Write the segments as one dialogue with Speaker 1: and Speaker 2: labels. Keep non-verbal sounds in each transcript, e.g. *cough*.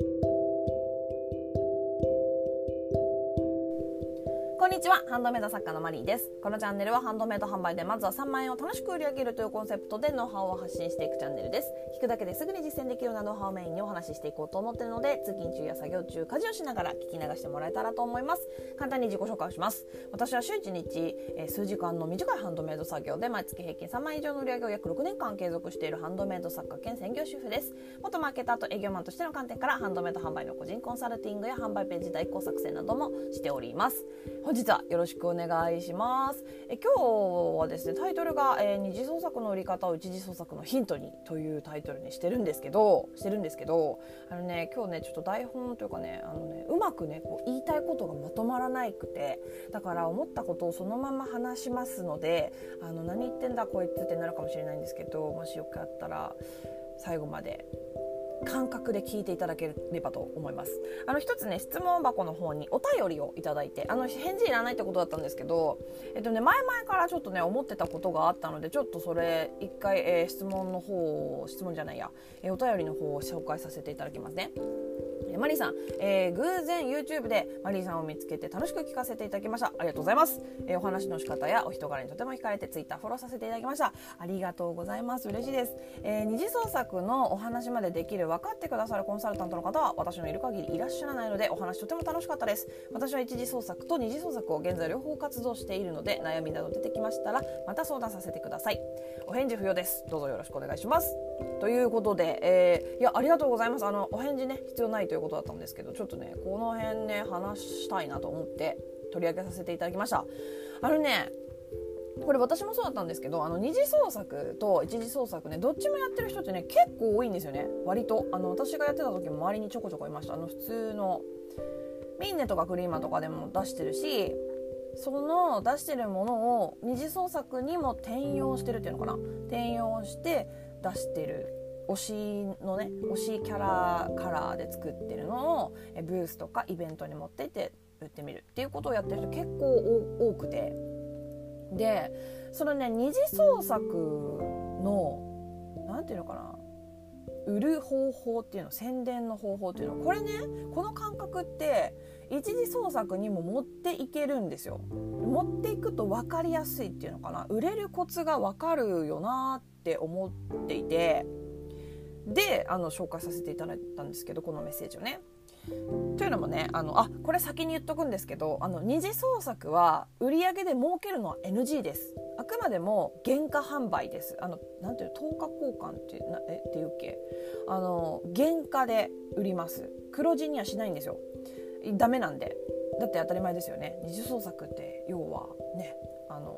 Speaker 1: Thank you. こんにちは。ハンドメイド作家のマリーです。このチャンネルはハンドメイド販売でまずは3万円を楽しく売り上げるというコンセプトでノウハウを発信していくチャンネルです。聞くだけですぐに実践できるようなノウハウをメインにお話ししていこうと思っているので通勤中や作業中家事をしながら聞き流してもらえたらと思います。簡単に自己紹介をします。私は週1日、え、数時間の短いハンドメイド作業で毎月平均3万円以上の売り上げを約6年間継続しているハンドメイド作家兼専業主婦です。元マーケターと営業マンとしての観点からハンドメイド販売の個人コンサルティングや販売ページ代行作成などもしております。本日はよろしくお願いします。え今日はですねタイトルが、えー、二次創作の売り方を一次創作のヒントにというタイトルにしてるんですけどしてるんですけどあのね今日ねちょっと台本というかねあのねうまくねこう言いたいことがまとまらないくてだから思ったことをそのまま話しますのであの何言ってんだこいつってなるかもしれないんですけどもしよかったら最後まで感覚で聞いていただければと思います。あの一つね質問箱の方にお便りをいただいてあの返事いらないってことだったんですけどえっとね前々からちょっとね思ってたことがあったのでちょっとそれ一回、えー、質問の方質問じゃないや、えー、お便りの方を紹介させていただきますね。えマリーさん、えー、偶然 YouTube でマリーさんを見つけて楽しく聞かせていただきました。ありがとうございます、えー、お話の仕方やお人柄にとても惹かれて Twitter フォローさせていただきました。ありがとうございます。嬉しいです、えー、二次創作のお話までできる分かってくださるコンサルタントの方は私のいる限りいらっしゃらないのでお話とても楽しかったです。私は一次創作と二次創作を現在両方活動しているので悩みなど出てきましたらまた相談させてください。お返事不要です。どうぞよろしくお願いします。ということで、えー、いやありがとうございます。あのお返事ね必要ないということだったんですけどちょっとねこの辺ね話したいなと思って取り上げさせていただきました。あのねこれ私もそうだったんですけどあの二次創作と一次創作ねどっちもやってる人ってね結構多いんですよね。割と。あの私がやってた時も周りにちょこちょこいました。あの普通のミンネとかクリーマとかでも出してるしその出してるものを二次創作にも転用してるっていうのかな。転用して出してる推しのね推しキャラカラーで作ってるのをブースとかイベントに持ってって売ってみるっていうことをやってる人結構多くて。でそのね二次創作の何て言うのかな売る方法っていうの宣伝の方法っていうのこれねこの感覚って一次創作にも持っていけるんですよ。持っていくと分かりやすいっていうのかな。売れるコツが分かるよなって思っていて。であの紹介させていただいたんですけどこのメッセージをね。というのもねあのあこれ先に言っとくんですけどあの二次創作は売り上げで儲けるのは NG です。あくまでも原価販売です。あのなんていう等価交換ってなえっていうっけ？あの原価で売ります。黒字にはしないんですよ。ダメなんで。だって当たり前ですよね。二次創作って要はね。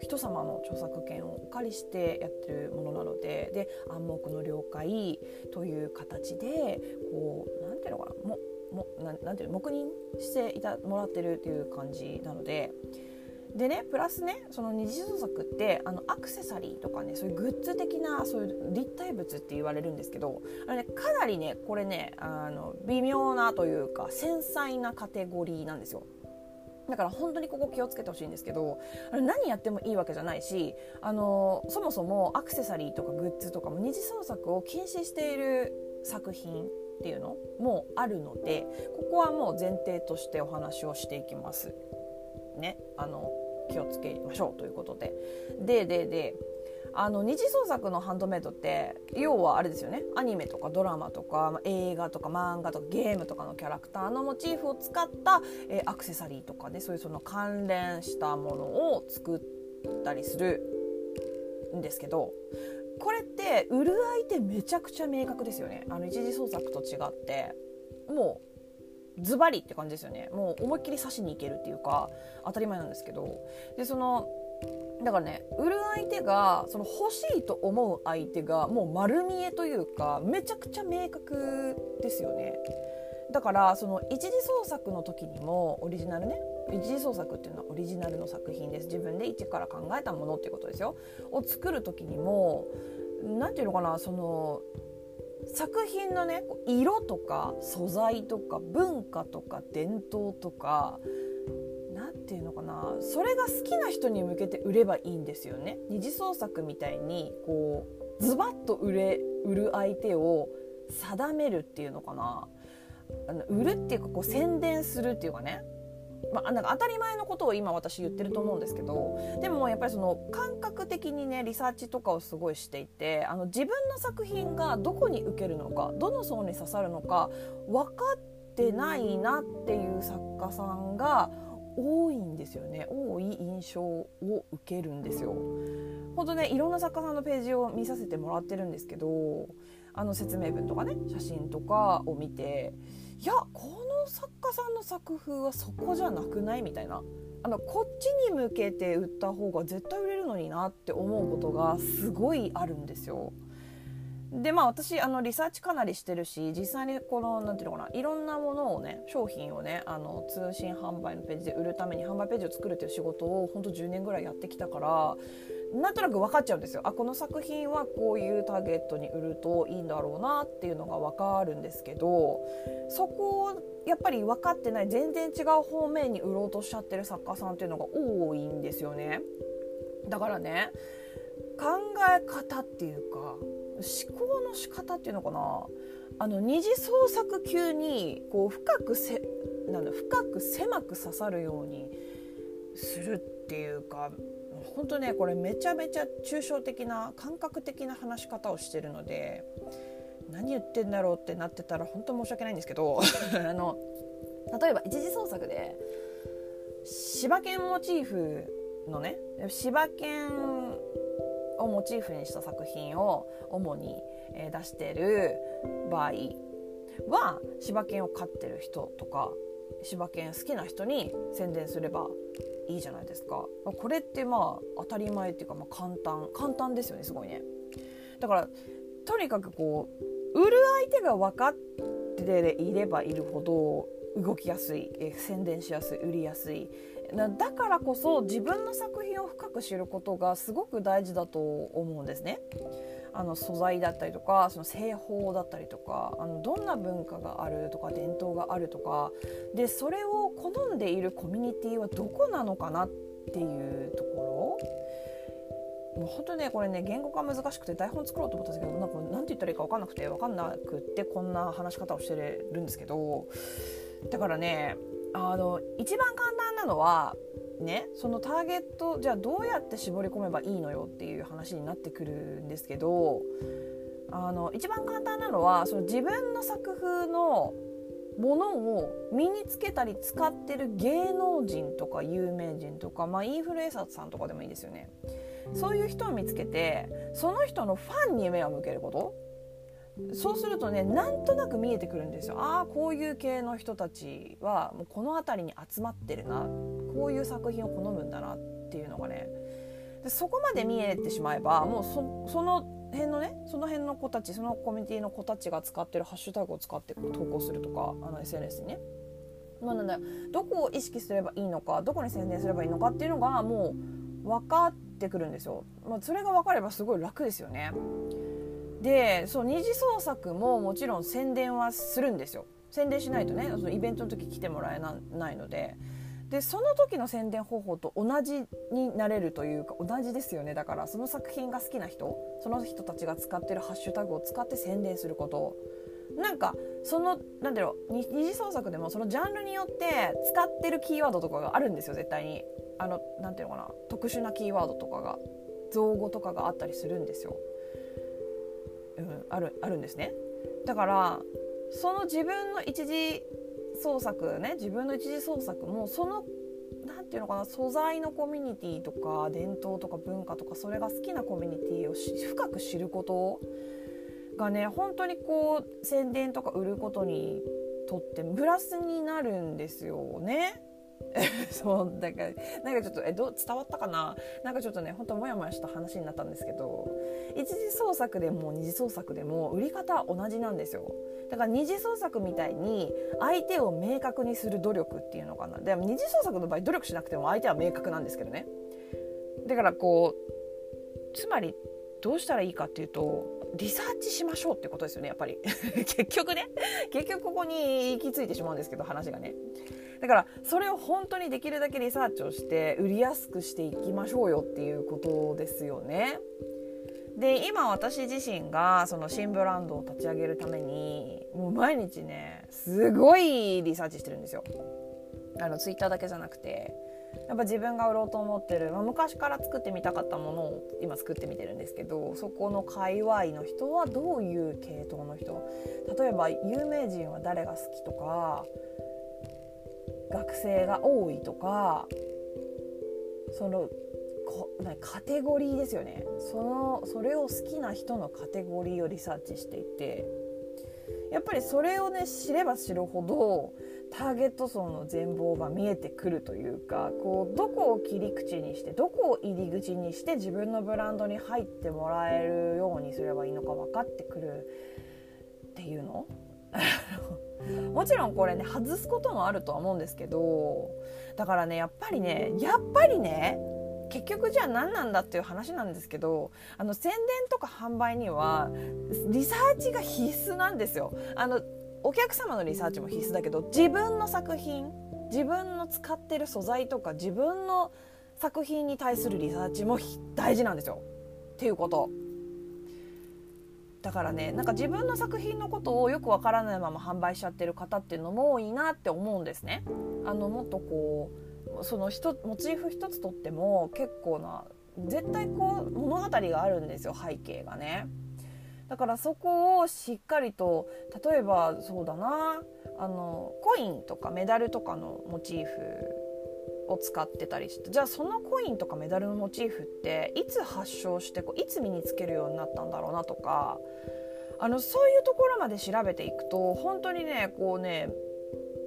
Speaker 1: 人様の著作権をお借りしてやってるものなのでで暗黙の了解という形でこうなんていうのかなももななんていう黙認していたもらってるっていう感じなので。でねプラスねその二次創作ってあのアクセサリーとかねそういうグッズ的なそういう立体物って言われるんですけどあの、ね、かなりねこれねあの微妙なというか繊細なカテゴリーなんですよ。だから本当にここ気をつけてほしいんですけどあれ何やってもいいわけじゃないしあのそもそもアクセサリーとかグッズとかも二次創作を禁止している作品っていうのもあるのでここはもう前提としてお話をしていきます。ね、あの気をつけましょうということで。ででであの二次創作のハンドメイドって要はあれですよね。アニメとかドラマとか映画とか漫画とかゲームとかのキャラクターのモチーフを使った、えー、アクセサリーとかでそういうその関連したものを作ったりするんですけどこれって売る相手めちゃくちゃ明確ですよね。あの一次創作と違ってもうズバリって感じですよね。もう思いっきり刺しにいけるっていうか当たり前なんですけど。でそのだからね売る相手がその欲しいと思う相手がもう丸見えというかめちゃくちゃ明確ですよね。だからその一次創作の時にもオリジナルね一次創作っていうのはオリジナルの作品です。自分で一から考えたものっていうことですよ。を作る時にも何て言うのかなその作品のね色とか素材とか文化とか伝統とかていうのかな。それが好きな人に向けて売ればいいんですよね。二次創作みたいにこうズバッと売れ売る相手を定めるっていうのかな。あの売るっていうかこう宣伝するっていうかね。まあ、なんか当たり前のことを今私言ってると思うんですけどでもやっぱりその感覚的にねリサーチとかをすごいしていてあの自分の作品がどこに受けるのかどの層に刺さるのか分かってないなっていう作家さんが多いんですよね多い印象を受けるんですよ。本当ねいろんな作家さんのページを見させてもらってるんですけどあの説明文とかね写真とかを見ていやこの作家さんの作風はそこじゃなくないみたいなあのこっちに向けて売った方が絶対売れるのになって思うことがすごいあるんですよ。でまあ私あのリサーチかなりしてるし実際にこの何ていうのかないろんなものをね商品をねあの通信販売のページで売るために販売ページを作るっていう仕事をほんと10年ぐらいやってきたからなんとなく分かっちゃうんですよ。あこの作品はこういうターゲットに売るといいんだろうなっていうのが分かるんですけどそこをやっぱり分かってない全然違う方面に売ろうとしちゃってる作家さんっていうのが多いんですよね。だからね考え方っていうか思考の仕方っていうのかな。あの二次創作級にこう深くせなん深く狭く刺さるようにするっていうか本当ねこれめちゃめちゃ抽象的な感覚的な話し方をしてるので何言ってんだろうってなってたら本当申し訳ないんですけど *laughs* あの例えば一次創作で柴犬モチーフのね柴犬をモチーフにした作品を主に出してる場合は柴犬を飼ってる人とか柴犬好きな人に宣伝すればいいじゃないですか。これってまあ当たり前っていうかまあ簡単簡単ですよねすごいね。だからとにかくこう売る相手が分かっていればいるほど動きやすいえ宣伝しやすい売りやすい。だからこそ自分の作品を深く知ることがすごく大事だと思うんですね。あの素材だったりとかその製法だったりとかあのどんな文化があるとか伝統があるとかでそれを好んでいるコミュニティはどこなのかなっていうところもう本当ねこれね言語化難しくて台本作ろうと思ったんですけどなんかなんて言ったらいいか分かんなくて分かんなくってこんな話し方をしてるんですけどだからねあの一番簡単なのはねそのターゲットじゃあどうやって絞り込めばいいのよっていう話になってくるんですけどあの一番簡単なのはその自分の作風のものを身につけたり使ってる芸能人とか有名人とか、まあ、インフルエンサーさんとかでもいいですよね。そういう人を見つけてその人のファンに目を向けること。そうするとねなんとなく見えてくるんですよああこういう系の人たちはもうこの辺りに集まってるなこういう作品を好むんだなっていうのがねでそこまで見えてしまえばもうその辺のねその辺の子たちそのコミュニティの子たちが使ってるハッシュタグを使って投稿するとかあの SNS にね。まあ、なんだどこを意識すればいいのかどこに宣伝すればいいのかっていうのがもう分かってくるんですよ。まあ、それが分かればすごい楽ですよね。でそう二次創作ももちろん宣伝はするんですよ。宣伝しないとねそのイベントの時来てもらえないので。でその時の宣伝方法と同じになれるというか同じですよね。だからその作品が好きな人その人たちが使ってるハッシュタグを使って宣伝すること。なんかそのなんだろう二次創作でもそのジャンルによって使ってるキーワードとかがあるんですよ絶対に。あのなんていうのかな特殊なキーワードとかが造語とかがあったりするんですよ。うん、あるあるんですねだからその自分の一次創作ね自分の一次創作もその何て言うのかな素材のコミュニティとか伝統とか文化とかそれが好きなコミュニティを深く知ることがね本当にこう宣伝とか売ることにとってプラスになるんですよね。*laughs* そうだからなんかちょっとえど伝わったかな？なんかちょっとねほんとモヤモヤした話になったんですけど一次創作でも二次創作でも売り方同じなんですよ。だから二次創作みたいに相手を明確にする努力っていうのかな。でも二次創作の場合努力しなくても相手は明確なんですけどね。だからこうつまりどうしたらいいかっていうとリサーチしましょうってことですよねやっぱり。*laughs* 結局ね。結局ここに行き着いてしまうんですけど話がね。だからそれを本当にできるだけリサーチをして売りやすくしていきましょうよっていうことですよね。で今私自身がその新ブランドを立ち上げるためにもう毎日ねすごいリサーチしてるんですよ。あのツイッターだけじゃなくて。やっぱ自分が売ろうと思ってる、まあ、昔から作ってみたかったものを今作ってみてるんですけどそこの界隈の人はどういう系統の人？例えば有名人は誰が好きとか学生が多いとかそのこカテゴリーですよね。そのそれを好きな人のカテゴリーをリサーチしていてやっぱりそれをね知れば知るほどターゲット層の全貌が見えてくるというかこうどこを切り口にしてどこを入り口にして自分のブランドに入ってもらえるようにすればいいのか分かってくるっていうの？*laughs* もちろんこれね外すこともあるとは思うんですけどだからねやっぱりねやっぱりね結局じゃあ何なんだっていう話なんですけどあの宣伝とか販売にはリサーチが必須なんですよ。あのお客様のリサーチも必須だけど自分の作品自分の使ってる素材とか自分の作品に対するリサーチも大事なんですよ。っていうこと。だからねなんか自分の作品のことをよくわからないまま販売しちゃってる方っていうのも多いなって思うんですね。あのもっとこうそのモチーフ一つとっても結構な絶対こう物語があるんですよ背景がね。だからそこをしっかりと例えばそうだなあのコインとかメダルとかのモチーフを使ってたりしてじゃあそのコインとかメダルのモチーフっていつ発祥してこういつ身につけるようになったんだろうなとかあのそういうところまで調べていくと本当にねこうね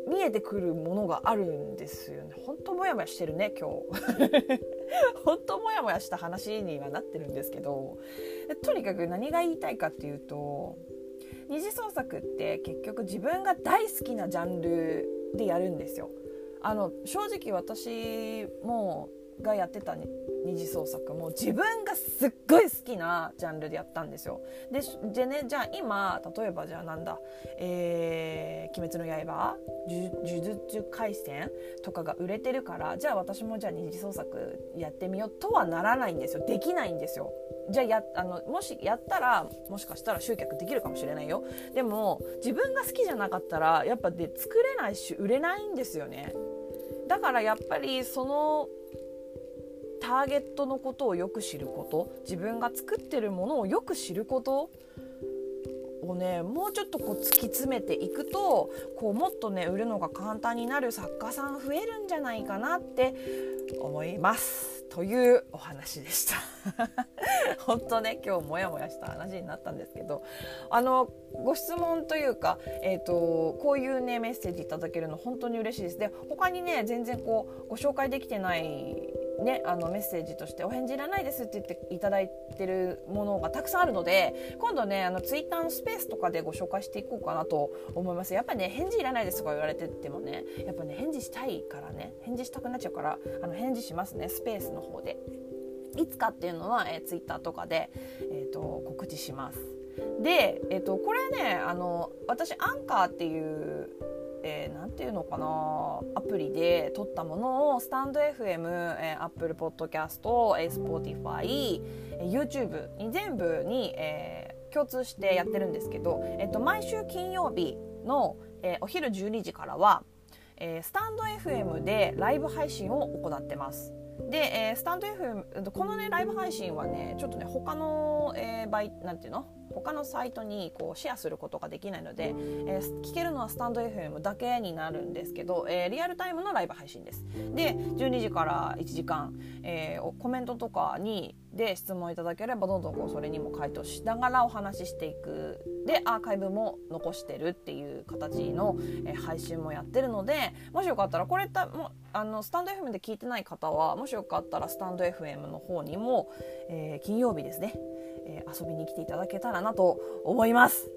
Speaker 1: 見えてくるものがあるんですよね。本当モヤモヤしてるね今日。*laughs* 本当モヤモヤした話にはなってるんですけどとにかく何が言いたいかっていうと二次創作って結局自分が大好きなジャンルでやるんですよ。あの正直私もがやってた二次創作も自分がすっごい好きなジャンルでやったんですよ。ででねじゃあ今例えばじゃあなんだ「えー、鬼滅の刃」「呪術廻戦」とかが売れてるからじゃあ私もじゃあ二次創作やってみようとはならないんですよできないんですよ。じゃあやあのもしやったらもしかしたら集客できるかもしれないよでも自分が好きじゃなかったらやっぱで作れないし売れないんですよねだからやっぱりそのターゲットのことをよく知ること自分が作ってるものをよく知ることをねもうちょっとこう突き詰めていくとこうもっとね売るのが簡単になる作家さん増えるんじゃないかなって思います。というお話でした。*laughs* 本当ね今日モヤモヤした話になったんですけどあのご質問というか、えーと、こういうねメッセージいただけるの本当に嬉しいです。で他にね全然こうご紹介できてないね、あのメッセージとして「お返事いらないです」って言っていただいてるものがたくさんあるので今度ねあのツイッターのスペースとかでご紹介していこうかなと思います。やっぱりね返事いらないですとか言われててもねやっぱね返事したいからね返事したくなっちゃうからあの返事しますねスペースの方で。いつかっていうのは、えー、ツイッターとかで、えーと、告知します。で、えーとこれねあの私アンカーっていうえー、ていうのかなアプリで撮ったものをスタンド FM、えー、Apple Podcast、え、Spotify、えー、YouTube に全部に、えー、共通してやってるんですけど、えーと、毎週金曜日の、えー、お昼12時からは、え、スタンド FM でライブ配信を行ってます。で、え、スタンド FM このねライブ配信はねちょっとね他の、えー、倍なんていうの？他のサイトにこうシェアすることができないので、えー、聞けるのはスタンド FM だけになるんですけど、えー、リアルタイムのライブ配信です。で12時から1時間、えー、コメントとかにで質問いただければどんどんこうそれにも回答しながらお話ししていくでアーカイブも残してるっていう形の、えー、配信もやってるのでもしよかったらこれたもあのスタンド FM で聞いてない方はもしよかったらスタンド FM の方にも、えー、金曜日ですねえー、遊びに来ていただけたらなと思います。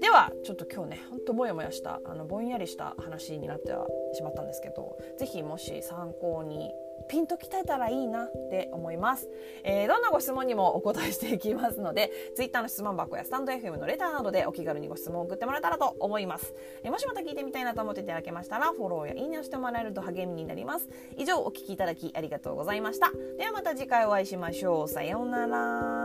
Speaker 1: ではちょっと今日ねほんともやもやしたあのぼんやりした話になってはしまったんですけど是非もし参考にピンと鍛えたらいいなって思います、えー、どんなご質問にもお答えしていきますので Twitter の質問箱やスタンド FM のレターなどでお気軽にご質問を送ってもらえたらと思います、えー、もしまた聞いてみたいなと思っていただけましたらフォローやいいねをしてもらえると励みになります。以上お聴きいただきありがとうございました。ではまた次回お会いしましょう。さようなら。